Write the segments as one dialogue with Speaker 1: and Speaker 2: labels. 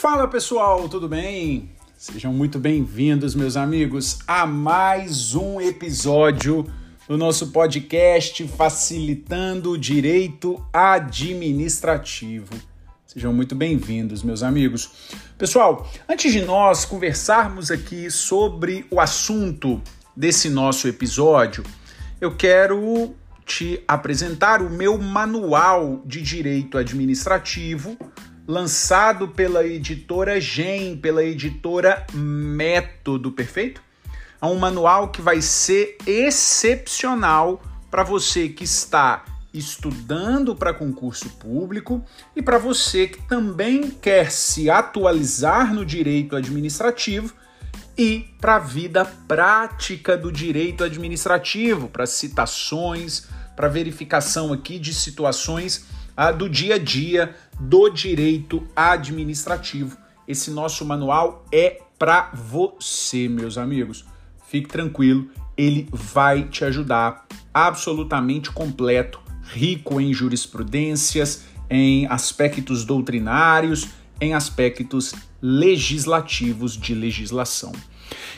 Speaker 1: Fala pessoal, tudo bem? Sejam muito bem-vindos, meus amigos, a mais um episódio do nosso podcast Facilitando o Direito Administrativo. Sejam muito bem-vindos, meus amigos. Pessoal, antes de nós conversarmos aqui sobre o assunto desse nosso episódio, eu quero te apresentar o meu manual de direito administrativo lançado pela editora Gen, pela editora Método, perfeito? É um manual que vai ser excepcional para você que está estudando para concurso público e para você que também quer se atualizar no direito administrativo e para a vida prática do direito administrativo, para citações, para verificação aqui de situações do dia a dia do direito administrativo. Esse nosso manual é para você, meus amigos. Fique tranquilo, ele vai te ajudar absolutamente completo, rico em jurisprudências, em aspectos doutrinários, em aspectos legislativos de legislação.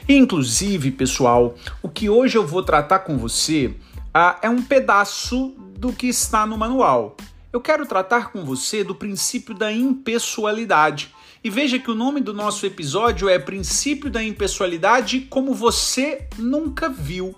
Speaker 1: Inclusive, pessoal, o que hoje eu vou tratar com você ah, é um pedaço do que está no manual eu quero tratar com você do princípio da impessoalidade. E veja que o nome do nosso episódio é Princípio da Impessoalidade como você nunca viu.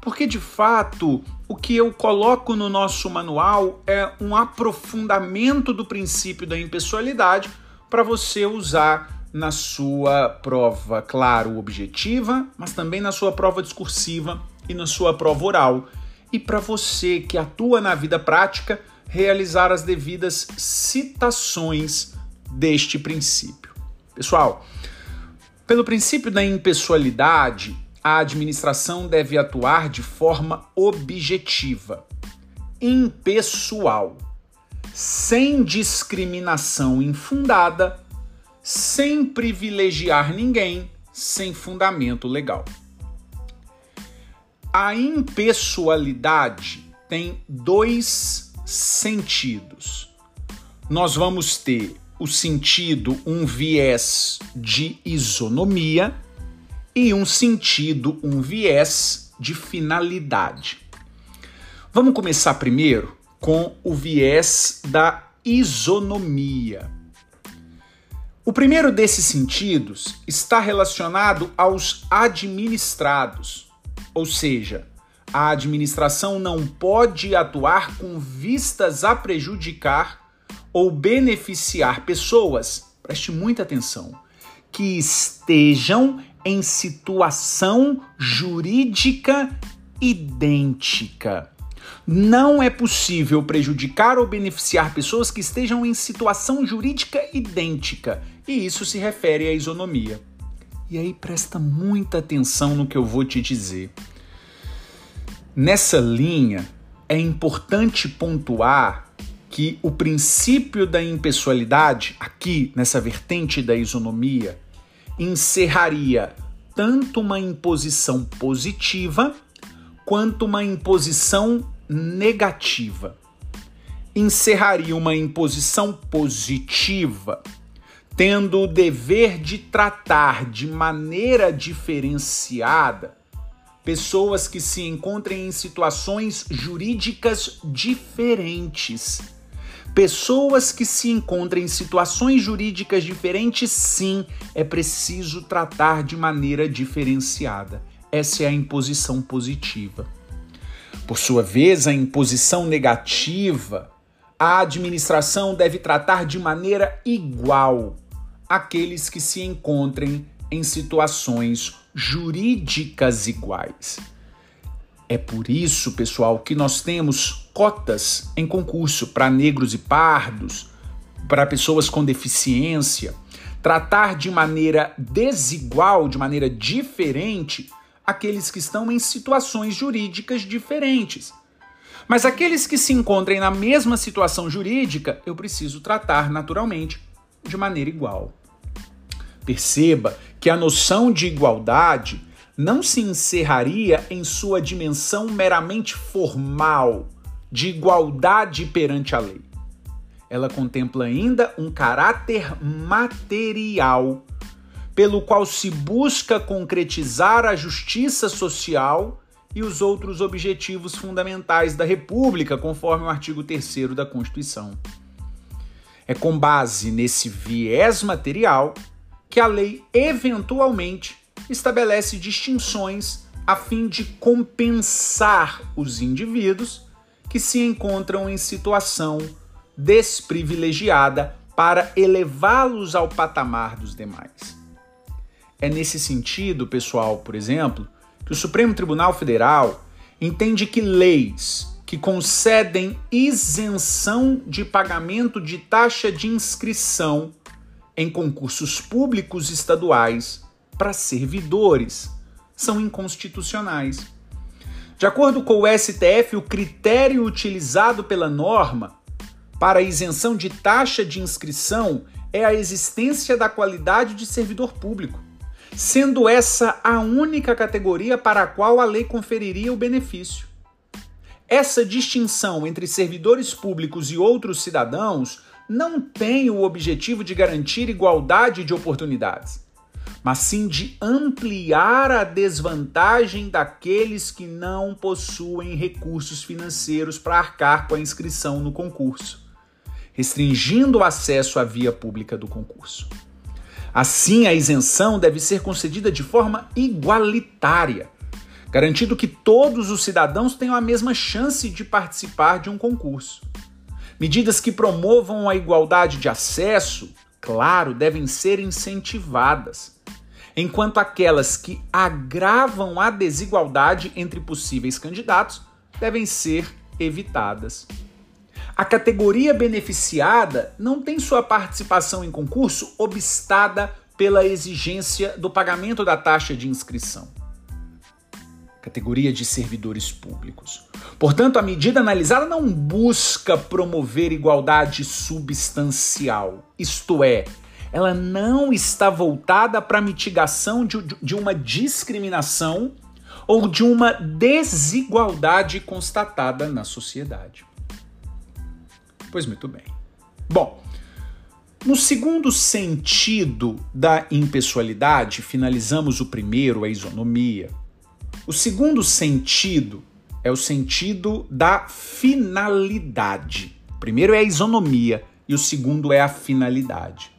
Speaker 1: Porque de fato, o que eu coloco no nosso manual é um aprofundamento do princípio da impessoalidade para você usar na sua prova, claro, objetiva, mas também na sua prova discursiva e na sua prova oral. E para você que atua na vida prática, realizar as devidas citações deste princípio. Pessoal, pelo princípio da impessoalidade, a administração deve atuar de forma objetiva, impessoal, sem discriminação infundada, sem privilegiar ninguém, sem fundamento legal. A impessoalidade tem dois sentidos. Nós vamos ter o sentido, um viés de isonomia e um sentido, um viés de finalidade. Vamos começar primeiro com o viés da isonomia. O primeiro desses sentidos está relacionado aos administrados, ou seja, a administração não pode atuar com vistas a prejudicar ou beneficiar pessoas, preste muita atenção, que estejam em situação jurídica idêntica. Não é possível prejudicar ou beneficiar pessoas que estejam em situação jurídica idêntica, e isso se refere à isonomia. E aí presta muita atenção no que eu vou te dizer. Nessa linha, é importante pontuar que o princípio da impessoalidade, aqui nessa vertente da isonomia, encerraria tanto uma imposição positiva quanto uma imposição negativa. Encerraria uma imposição positiva, tendo o dever de tratar de maneira diferenciada pessoas que se encontrem em situações jurídicas diferentes. Pessoas que se encontrem em situações jurídicas diferentes, sim, é preciso tratar de maneira diferenciada. Essa é a imposição positiva. Por sua vez, a imposição negativa, a administração deve tratar de maneira igual aqueles que se encontrem em situações jurídicas iguais. É por isso, pessoal, que nós temos cotas em concurso para negros e pardos, para pessoas com deficiência, tratar de maneira desigual, de maneira diferente, aqueles que estão em situações jurídicas diferentes. Mas aqueles que se encontrem na mesma situação jurídica, eu preciso tratar naturalmente de maneira igual. Perceba que a noção de igualdade não se encerraria em sua dimensão meramente formal de igualdade perante a lei. ela contempla ainda um caráter material, pelo qual se busca concretizar a justiça social e os outros objetivos fundamentais da República, conforme o artigo 3 da Constituição. É com base nesse viés material que a lei eventualmente estabelece distinções a fim de compensar os indivíduos que se encontram em situação desprivilegiada para elevá-los ao patamar dos demais. É nesse sentido, pessoal, por exemplo, que o Supremo Tribunal Federal entende que leis que concedem isenção de pagamento de taxa de inscrição em concursos públicos estaduais para servidores são inconstitucionais. De acordo com o STF, o critério utilizado pela norma para isenção de taxa de inscrição é a existência da qualidade de servidor público, sendo essa a única categoria para a qual a lei conferiria o benefício. Essa distinção entre servidores públicos e outros cidadãos não tem o objetivo de garantir igualdade de oportunidades, mas sim de ampliar a desvantagem daqueles que não possuem recursos financeiros para arcar com a inscrição no concurso, restringindo o acesso à via pública do concurso. Assim, a isenção deve ser concedida de forma igualitária, garantindo que todos os cidadãos tenham a mesma chance de participar de um concurso. Medidas que promovam a igualdade de acesso, claro, devem ser incentivadas, enquanto aquelas que agravam a desigualdade entre possíveis candidatos devem ser evitadas. A categoria beneficiada não tem sua participação em concurso obstada pela exigência do pagamento da taxa de inscrição. Categoria de servidores públicos. Portanto, a medida analisada não busca promover igualdade substancial, isto é, ela não está voltada para a mitigação de, de uma discriminação ou de uma desigualdade constatada na sociedade. Pois muito bem. Bom, no segundo sentido da impessoalidade, finalizamos o primeiro, a isonomia. O segundo sentido é o sentido da finalidade. O primeiro é a isonomia e o segundo é a finalidade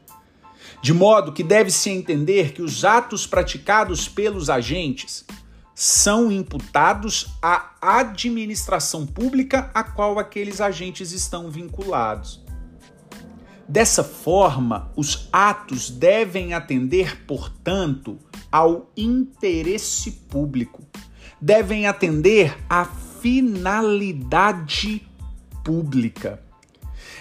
Speaker 1: de modo que deve-se entender que os atos praticados pelos agentes são imputados à administração pública a qual aqueles agentes estão vinculados. Dessa forma, os atos devem atender, portanto, ao interesse público, devem atender à finalidade pública.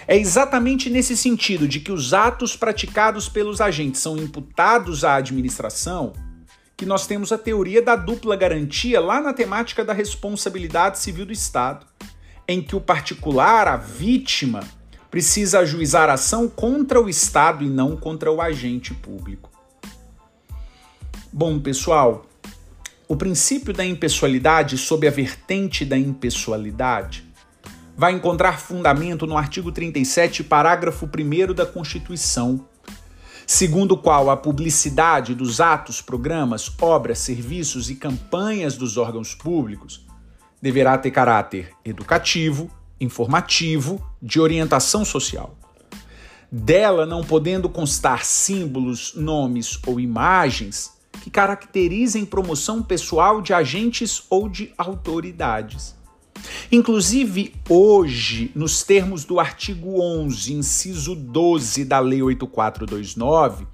Speaker 1: É exatamente nesse sentido de que os atos praticados pelos agentes são imputados à administração que nós temos a teoria da dupla garantia lá na temática da responsabilidade civil do Estado, em que o particular, a vítima, precisa ajuizar ação contra o Estado e não contra o agente público. Bom, pessoal, o princípio da impessoalidade sob a vertente da impessoalidade vai encontrar fundamento no artigo 37, parágrafo 1 da Constituição, segundo o qual a publicidade dos atos, programas, obras, serviços e campanhas dos órgãos públicos deverá ter caráter educativo, informativo, de orientação social. Dela não podendo constar símbolos, nomes ou imagens que caracterizem promoção pessoal de agentes ou de autoridades Inclusive, hoje, nos termos do artigo 11, inciso 12 da Lei 8429,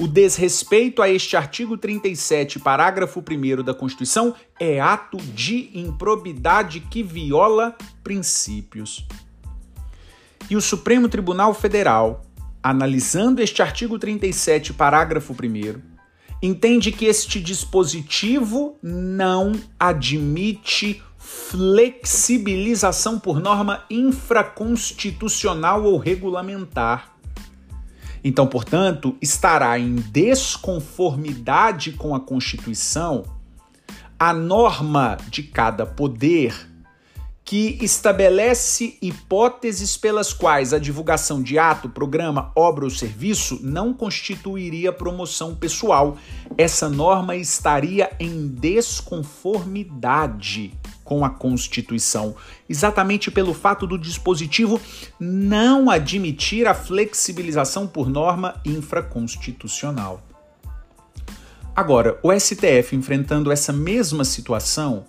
Speaker 1: o desrespeito a este artigo 37, parágrafo 1 da Constituição, é ato de improbidade que viola princípios. E o Supremo Tribunal Federal, analisando este artigo 37, parágrafo 1, entende que este dispositivo não admite flexibilização por norma infraconstitucional ou regulamentar. Então, portanto, estará em desconformidade com a Constituição a norma de cada poder que estabelece hipóteses pelas quais a divulgação de ato, programa, obra ou serviço não constituiria promoção pessoal. Essa norma estaria em desconformidade com a Constituição, exatamente pelo fato do dispositivo não admitir a flexibilização por norma infraconstitucional. Agora, o STF enfrentando essa mesma situação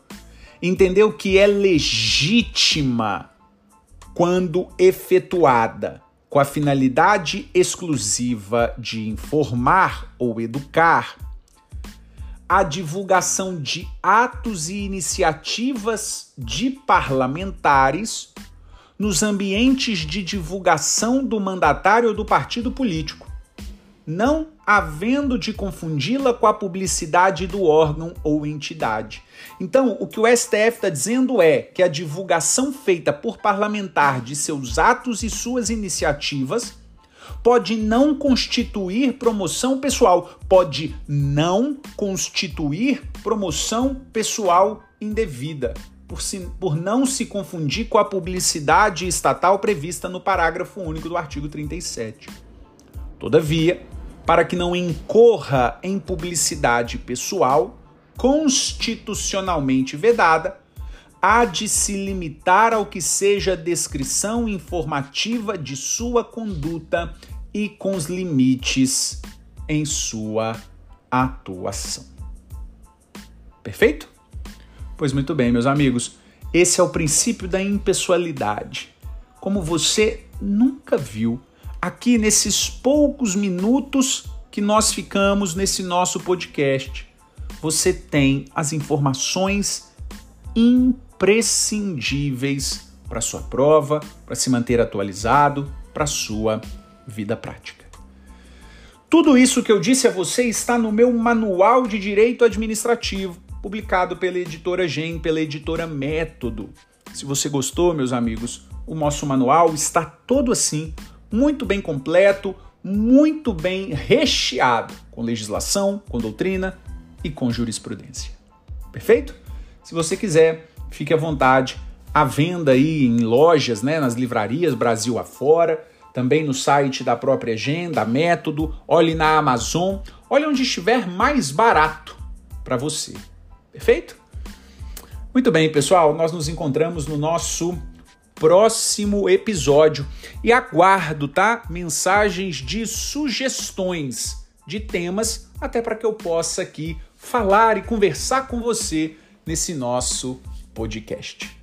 Speaker 1: entendeu que é legítima quando efetuada com a finalidade exclusiva de informar ou educar, a divulgação de atos e iniciativas de parlamentares nos ambientes de divulgação do mandatário ou do partido político, não havendo de confundi-la com a publicidade do órgão ou entidade. Então, o que o STF está dizendo é que a divulgação feita por parlamentar de seus atos e suas iniciativas pode não constituir promoção pessoal, pode não constituir promoção pessoal indevida, por, si, por não se confundir com a publicidade estatal prevista no parágrafo único do artigo 37. Todavia, para que não incorra em publicidade pessoal constitucionalmente vedada, há de se limitar ao que seja descrição informativa de sua conduta e com os limites em sua atuação. Perfeito? Pois muito bem, meus amigos, esse é o princípio da impessoalidade. Como você nunca viu aqui nesses poucos minutos que nós ficamos nesse nosso podcast, você tem as informações imprescindíveis para sua prova, para se manter atualizado, para sua vida prática. Tudo isso que eu disse a você está no meu Manual de Direito Administrativo, publicado pela editora Gen, pela editora Método. Se você gostou, meus amigos, o nosso manual está todo assim muito bem completo, muito bem recheado com legislação, com doutrina e com jurisprudência. Perfeito? Se você quiser, fique à vontade. À venda aí em lojas, né, nas livrarias Brasil afora, também no site da própria Agenda, Método, olhe na Amazon, olhe onde estiver mais barato para você. Perfeito? Muito bem, pessoal, nós nos encontramos no nosso próximo episódio. E aguardo, tá? Mensagens de sugestões de temas, até para que eu possa aqui falar e conversar com você nesse nosso podcast.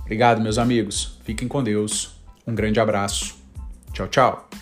Speaker 1: Obrigado, meus amigos. Fiquem com Deus. Um grande abraço. Tchau, tchau.